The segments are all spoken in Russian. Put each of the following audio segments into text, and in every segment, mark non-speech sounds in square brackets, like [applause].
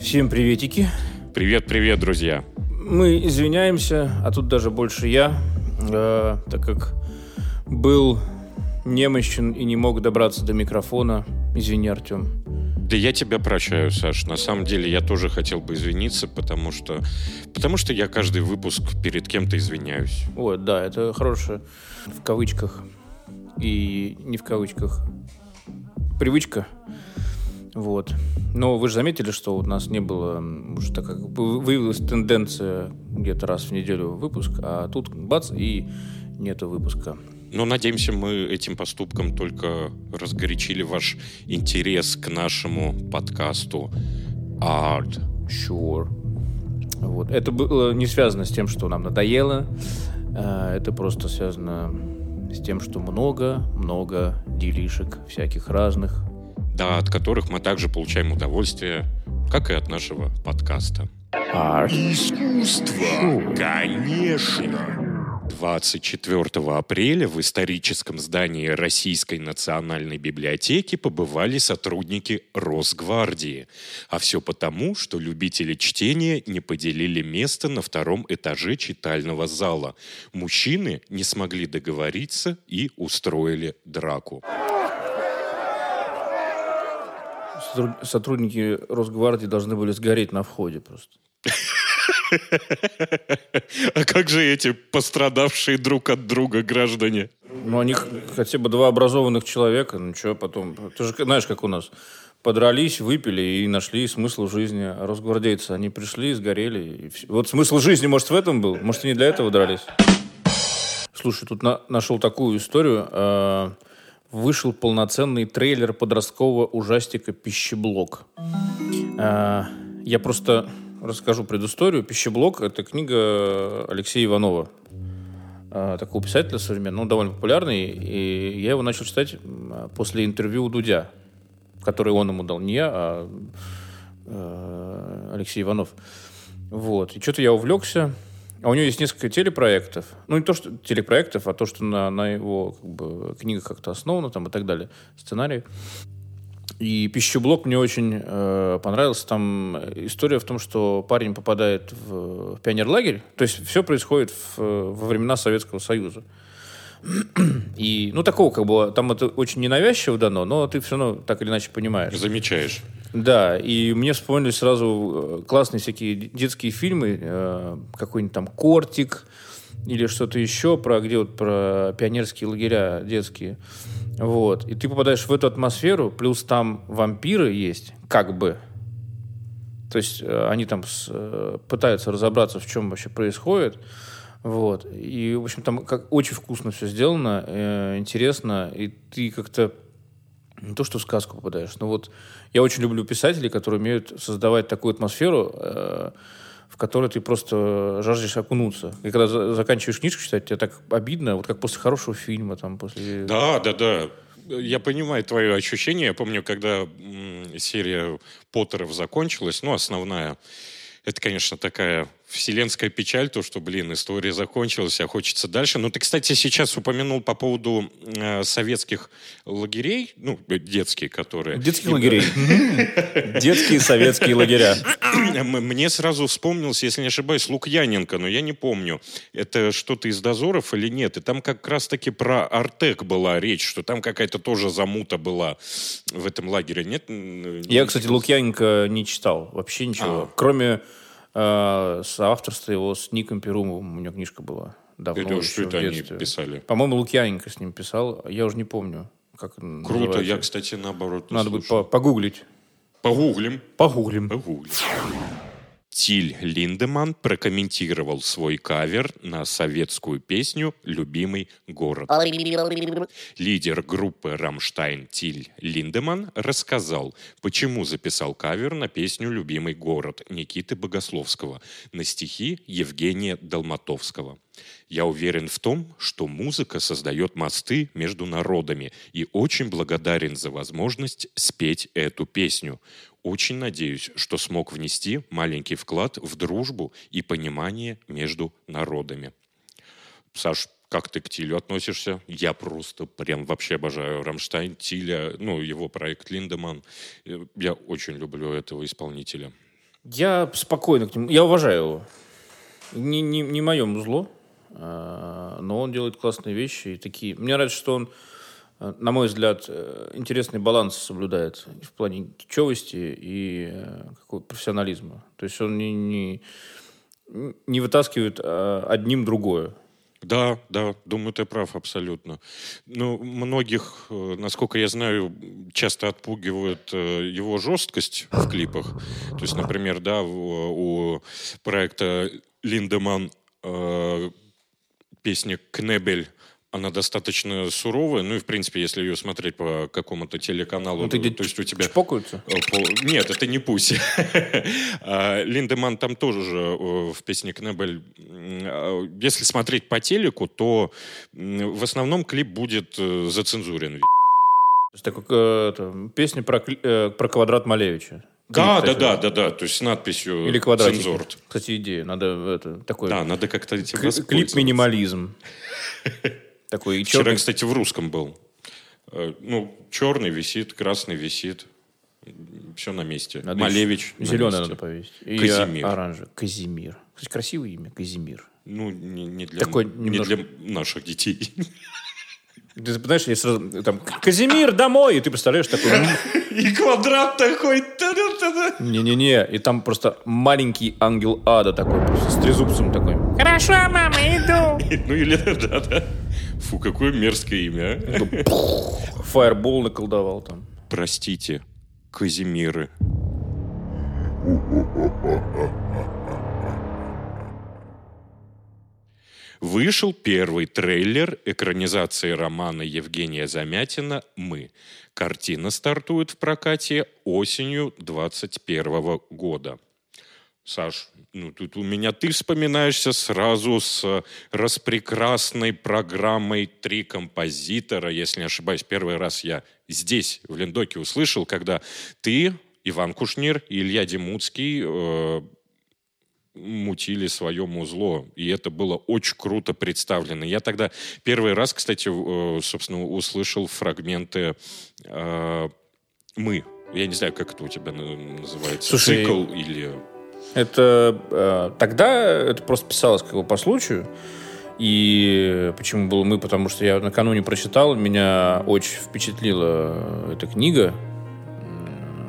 Всем приветики. Привет-привет, друзья. Мы извиняемся, а тут даже больше я, э, так как был немощен и не мог добраться до микрофона. Извини, Артем. Да я тебя прощаю, Саш. На самом деле я тоже хотел бы извиниться, потому что, потому что я каждый выпуск перед кем-то извиняюсь. Ой, да, это хорошее в кавычках и не в кавычках привычка. Вот. Но вы же заметили, что у нас не было, уже так как выявилась тенденция где-то раз в неделю выпуск, а тут бац, и нету выпуска. Но надеемся, мы этим поступком только разгорячили ваш интерес к нашему подкасту Art. Sure. Вот. Это было не связано с тем, что нам надоело. А, это просто связано с тем, что много-много делишек всяких разных. Да, от которых мы также получаем удовольствие, как и от нашего подкаста. Art. Искусство, конечно. 24 апреля в историческом здании Российской национальной библиотеки побывали сотрудники Росгвардии. А все потому, что любители чтения не поделили место на втором этаже читального зала. Мужчины не смогли договориться и устроили драку. Сотрудники Росгвардии должны были сгореть на входе просто. А как же эти пострадавшие друг от друга граждане? Ну, они хотя бы два образованных человека, ну что потом... Ты же знаешь, как у нас. Подрались, выпили и нашли смысл жизни. А росгвардейцы, они пришли, сгорели. И все. Вот смысл жизни, может, в этом был? Может, они для этого дрались? Слушай, тут на, нашел такую историю. Вышел полноценный трейлер подросткового ужастика «Пищеблок». Э, я просто расскажу предысторию. «Пищеблок» — это книга Алексея Иванова, а, такого писателя современного, ну, довольно популярный. И я его начал читать после интервью у Дудя, который он ему дал. Не я, а, а Алексей Иванов. Вот. И что-то я увлекся. А у него есть несколько телепроектов. Ну, не то, что телепроектов, а то, что на, на его как бы, книгах как-то основано там, и так далее. Сценарий. И пищеблок мне очень э, понравился. Там история в том, что парень попадает в, в пионерлагерь. То есть все происходит в, во времена Советского Союза. И, ну, такого как бы, там это очень ненавязчиво дано, но ты все равно так или иначе понимаешь. Замечаешь. Да, и мне вспомнились сразу э, классные всякие детские фильмы, э, какой-нибудь там «Кортик», или что-то еще про где вот про пионерские лагеря детские. Вот. И ты попадаешь в эту атмосферу, плюс там вампиры есть, как бы. То есть э, они там с, пытаются разобраться, в чем вообще происходит. Вот. И, в общем, там как, очень вкусно все сделано, э, интересно, и ты как-то не то, что в сказку попадаешь, но вот я очень люблю писателей, которые умеют создавать такую атмосферу, э, в которой ты просто жаждешь окунуться. И когда заканчиваешь книжку читать, тебе так обидно, вот как после хорошего фильма, там, после... Да, да, да. Я понимаю твое ощущение. Я помню, когда серия Поттеров закончилась, ну, основная, это, конечно, такая вселенская печаль, то, что, блин, история закончилась, а хочется дальше. Но ты, кстати, сейчас упомянул по поводу э, советских лагерей, ну, детские, которые... Детских лагерей. [laughs] Детские советские лагеря. Мне сразу вспомнился, если не ошибаюсь, Лукьяненко, но я не помню, это что-то из дозоров или нет. И там как раз-таки про Артек была речь, что там какая-то тоже замута была в этом лагере. Нет? Я, кстати, Лукьяненко не читал вообще ничего. А. Кроме э, соавторство его с Ником Перумовым. У него книжка была давно это что это они писали? По-моему, Лукьяненко с ним писал. Я уже не помню, как Круто. Называется. Я, кстати, наоборот Надо будет погуглить. Погуглим. Погуглим. Погуглим. Тиль Линдеман прокомментировал свой кавер на советскую песню «Любимый город». Лидер группы «Рамштайн» Тиль Линдеман рассказал, почему записал кавер на песню «Любимый город» Никиты Богословского на стихи Евгения Долматовского. Я уверен в том, что музыка создает мосты между народами и очень благодарен за возможность спеть эту песню. Очень надеюсь, что смог внести маленький вклад в дружбу и понимание между народами. Саш, как ты к Тилю относишься? Я просто прям вообще обожаю Рамштайн, Тиля, ну, его проект Линдеман. Я очень люблю этого исполнителя. Я спокойно к нему... Я уважаю его. Не, не, не мое музло, но он делает классные вещи. И такие... Мне нравится, что он, а, на мой взгляд, э, интересный баланс соблюдает в плане кичевости и э, какого профессионализма. То есть он не, не, не вытаскивает одним другое. Да, да, думаю, ты прав абсолютно. Ну, многих, э, насколько я знаю, часто отпугивает э, его жесткость в клипах. То есть, например, да, у проекта Линдеман э, песня «Кнебель» она достаточно суровая, ну и в принципе, если ее смотреть по какому-то телеканалу, ну, ты то, то есть у тебя чпокаются? Нет, это не Пуси. [laughs] А, Линдеман там тоже же в песне Кнебель. А, если смотреть по телеку, то в основном клип будет э, зацензурен. Э, это, песня про, э, про квадрат Малевича. Да, да, да, да, да. То есть с надписью Или квадратик. Цензур. Кстати, идея. Надо это такой. Да, надо как-то этим Клип минимализм. [laughs] Такой Вчера, черный... кстати, в русском был. Э, ну, черный висит, красный висит. Все на месте. Надо Малевич Зеленый надо повесить. И Казимир. оранжевый. Казимир. Кстати, красивое имя. Казимир. Ну, не, не, для, Такой не немножко... для наших детей. [laughs] Ты знаешь, я сразу там Казимир домой, и ты представляешь такой. [laughs] И квадрат такой. Не-не-не, и там просто маленький ангел ада такой, просто с трезубцем такой. Хорошо, мама, иду. [laughs] Ну или да, да. Фу, какое мерзкое имя. А. Фаербол наколдовал там. Простите, Казимиры. Вышел первый трейлер экранизации романа Евгения Замятина «Мы». Картина стартует в прокате осенью 2021 года. Саш, ну тут у меня ты вспоминаешься сразу с распрекрасной программой «Три композитора». Если не ошибаюсь, первый раз я здесь, в Лендоке, услышал, когда ты, Иван Кушнир и Илья Демуцкий э, мутили свое музло. И это было очень круто представлено. Я тогда первый раз, кстати, э, собственно, услышал фрагменты э, «Мы». Я не знаю, как это у тебя называется. Слушай, Цикл или... Это э, тогда это просто писалось как бы по случаю. И почему было мы? Потому что я накануне прочитал, меня очень впечатлила эта книга.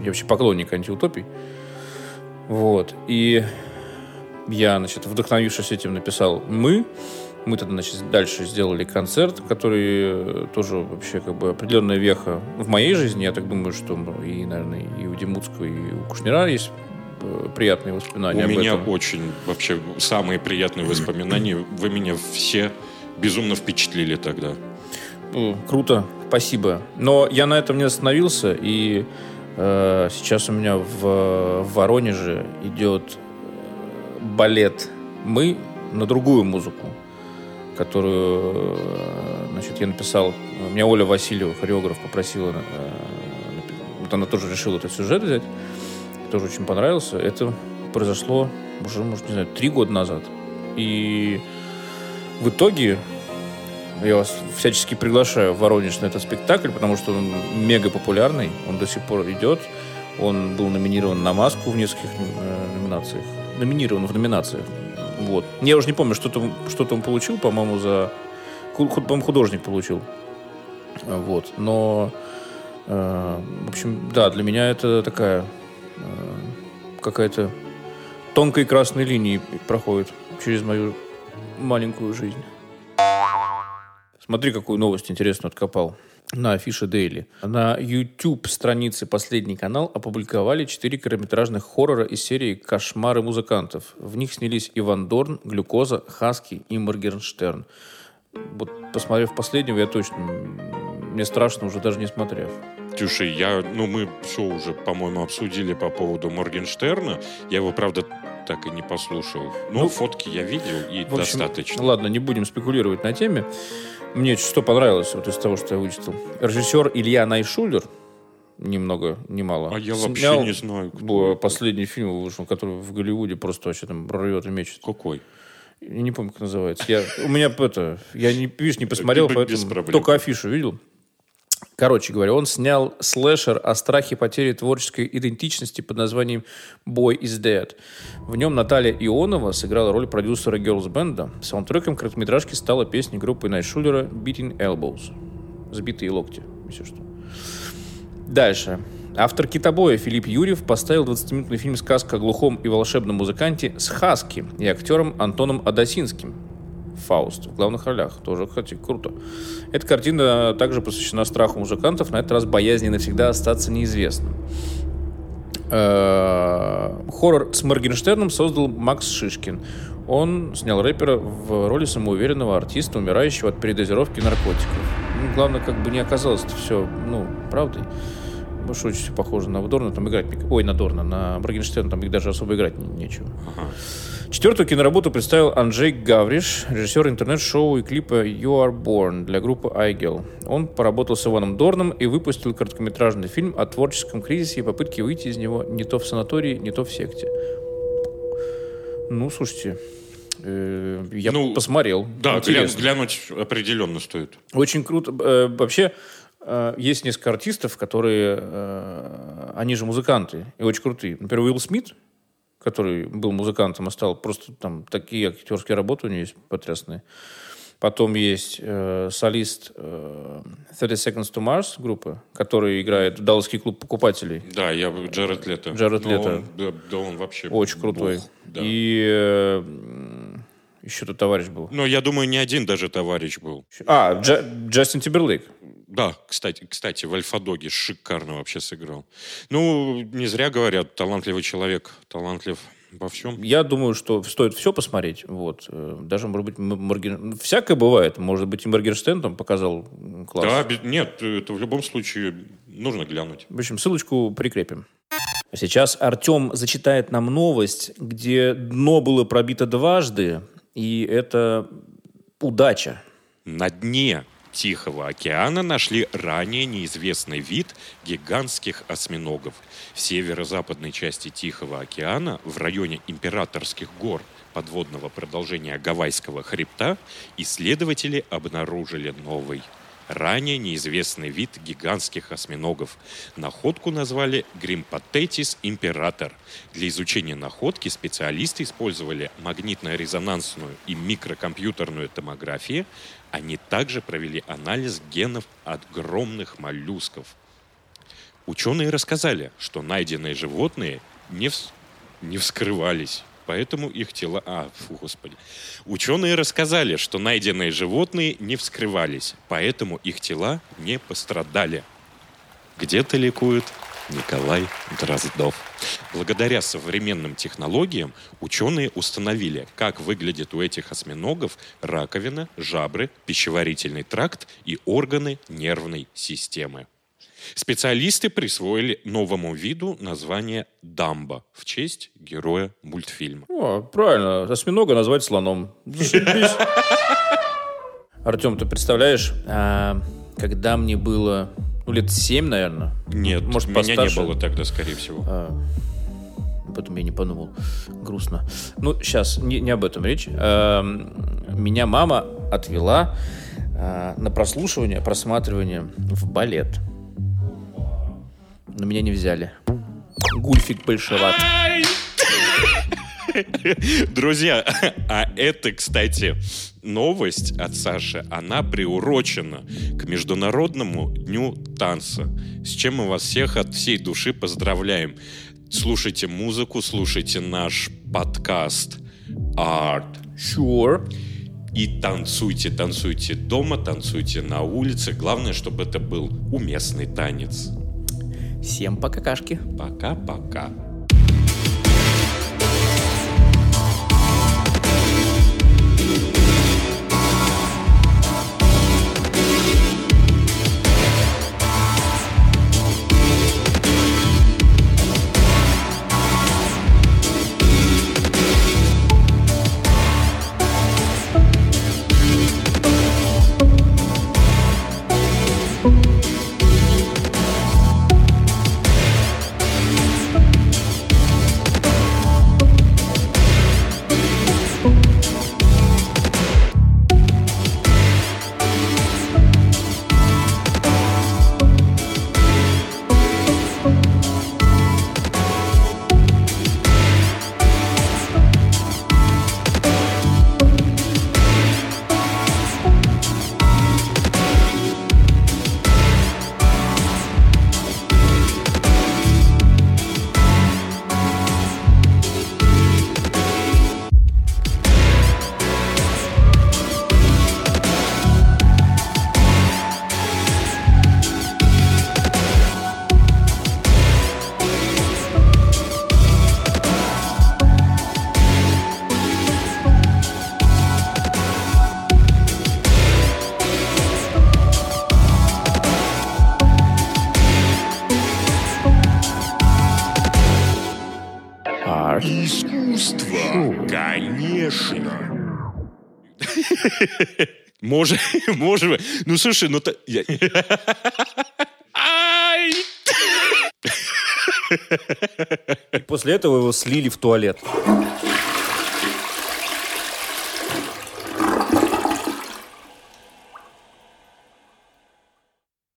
Я вообще поклонник антиутопий. Вот. И я, значит, вдохновившись этим, написал «Мы». Мы тогда, значит, дальше сделали концерт, который тоже вообще как бы определенная веха в моей жизни. Я так думаю, что и, наверное, и у Демутского, и у Кушнира есть э, приятные воспоминания. У меня этом. очень вообще самые приятные воспоминания. Вы меня все безумно впечатлили тогда. Круто, спасибо. Но я на этом не остановился, и э, сейчас у меня в, в Воронеже идет балет «Мы» на другую музыку, которую значит, я написал. Меня Оля Васильева, хореограф, попросила. Э, вот она тоже решила этот сюжет взять. Тоже очень понравился. Это произошло уже, может, не знаю, три года назад. И в итоге я вас всячески приглашаю в Воронеж на этот спектакль, потому что он мега популярный, он до сих пор идет. Он был номинирован на маску в нескольких э, номинациях номинирован в номинациях. Вот. Я уже не помню, что-то что он получил, по-моему, за... По-моему, художник получил. Вот. Но, э, в общем, да, для меня это такая э, какая-то тонкой красной линии проходит через мою маленькую жизнь. Смотри, какую новость интересную откопал на афише Daily. На YouTube странице «Последний канал» опубликовали четыре короткометражных хоррора из серии «Кошмары музыкантов». В них снялись Иван Дорн, Глюкоза, Хаски и Моргенштерн. Вот посмотрев последнего, я точно... Мне страшно уже даже не смотрев. Тюша, я, ну, мы все уже, по-моему, обсудили по поводу Моргенштерна. Я его, правда, так и не послушал. Но ну, фотки я видел, и общем, достаточно. Ладно, не будем спекулировать на теме. Мне что понравилось вот из того, что я вычитал. Режиссер Илья Найшулер, ни много, ни мало. А я вообще не знаю. Кто последний фильм вышел, который в Голливуде просто вообще там рвет и мечет. Какой? Я не помню, как называется. Я, у меня это, я не, видишь, не посмотрел, поэтому только афишу видел. Короче говоря, он снял слэшер о страхе потери творческой идентичности под названием «Boy is Dead». В нем Наталья Ионова сыграла роль продюсера Girls Band. Саундтреком короткометражки стала песня группы Найшулера «Beating Elbows». «Сбитые локти», если что. Дальше. Автор «Китобоя» Филипп Юрьев поставил 20-минутный фильм «Сказка о глухом и волшебном музыканте» с Хаски и актером Антоном Адасинским. Фауст в главных ролях. Тоже, кстати, круто. Эта картина также посвящена страху музыкантов, на этот раз боязни навсегда остаться неизвестным. Э, хоррор с Моргенштерном создал Макс Шишкин. Он снял рэпера в роли самоуверенного артиста, умирающего от передозировки наркотиков. Ну, главное, как бы не оказалось это все, ну, правдой. Больше очень похоже на Дорна, там играть... Ой, на Дорна, на Моргенштерна там даже особо играть нечего. Ага. Четвертую киноработу представил Анджей Гавриш, режиссер интернет-шоу и клипа You Are Born для группы iGel. Он поработал с Иваном Дорном и выпустил короткометражный фильм о творческом кризисе и попытке выйти из него не то в санатории, не то в секте. Ну, слушайте, э, я ну, посмотрел. Да, глян, глянуть определенно стоит. Очень круто. Э, вообще, есть несколько артистов, которые, они же музыканты и очень крутые. Например, Уилл Смит, который был музыкантом, а стал просто там такие актерские работы у него есть потрясные. Потом есть э, солист э, 30 Seconds to Mars группы, который играет в Далласский клуб покупателей. Да, я Джаред Лето. Джаред Лето. Да, да, он вообще Очень крутой. Бог, да. И э, еще тут товарищ был. Но я думаю, не один даже товарищ был. А, Дж, Джастин Тимберлейк. Да, кстати, кстати, в Альфа-Доге шикарно вообще сыграл. Ну, не зря говорят, талантливый человек, талантлив во всем. Я думаю, что стоит все посмотреть. Вот. Э, даже, может быть, Морген... всякое бывает. Может быть, и Моргенштерн там показал класс. Да, нет, это в любом случае нужно глянуть. В общем, ссылочку прикрепим. Сейчас Артем зачитает нам новость, где дно было пробито дважды, и это удача. На дне Тихого океана нашли ранее неизвестный вид гигантских осьминогов. В северо-западной части Тихого океана, в районе Императорских гор, подводного продолжения Гавайского хребта, исследователи обнаружили новый ранее неизвестный вид гигантских осьминогов. Находку назвали Гримпатетис император. Для изучения находки специалисты использовали магнитно-резонансную и микрокомпьютерную томографии. Они также провели анализ генов огромных моллюсков. Ученые рассказали, что найденные животные не, вс... не вскрывались поэтому их тела... А, фу, господи. Ученые рассказали, что найденные животные не вскрывались, поэтому их тела не пострадали. Где-то ликует Николай Дроздов. Благодаря современным технологиям ученые установили, как выглядит у этих осьминогов раковина, жабры, пищеварительный тракт и органы нервной системы. Специалисты присвоили новому виду название дамба в честь героя мультфильма. О, правильно. Осьминога назвать слоном. Артем, ты представляешь, а, когда мне было ну, лет семь, наверное? Нет, Может, меня постарше. не было тогда, скорее всего. А, об я не подумал. Грустно. Ну, сейчас, не, не об этом речь. А, меня мама отвела а, на прослушивание, просматривание в балет но меня не взяли. Гульфик большеват. [laughs] Друзья, а это, кстати, новость от Саши, она приурочена к Международному дню танца, с чем мы вас всех от всей души поздравляем. Слушайте музыку, слушайте наш подкаст Art. Sure. И танцуйте, танцуйте дома, танцуйте на улице. Главное, чтобы это был уместный танец. Всем пока, кашки. Пока-пока. Конечно. [laughs] Может, может. Ну, слушай, ну... то- я- Ай! И после этого его слили в туалет.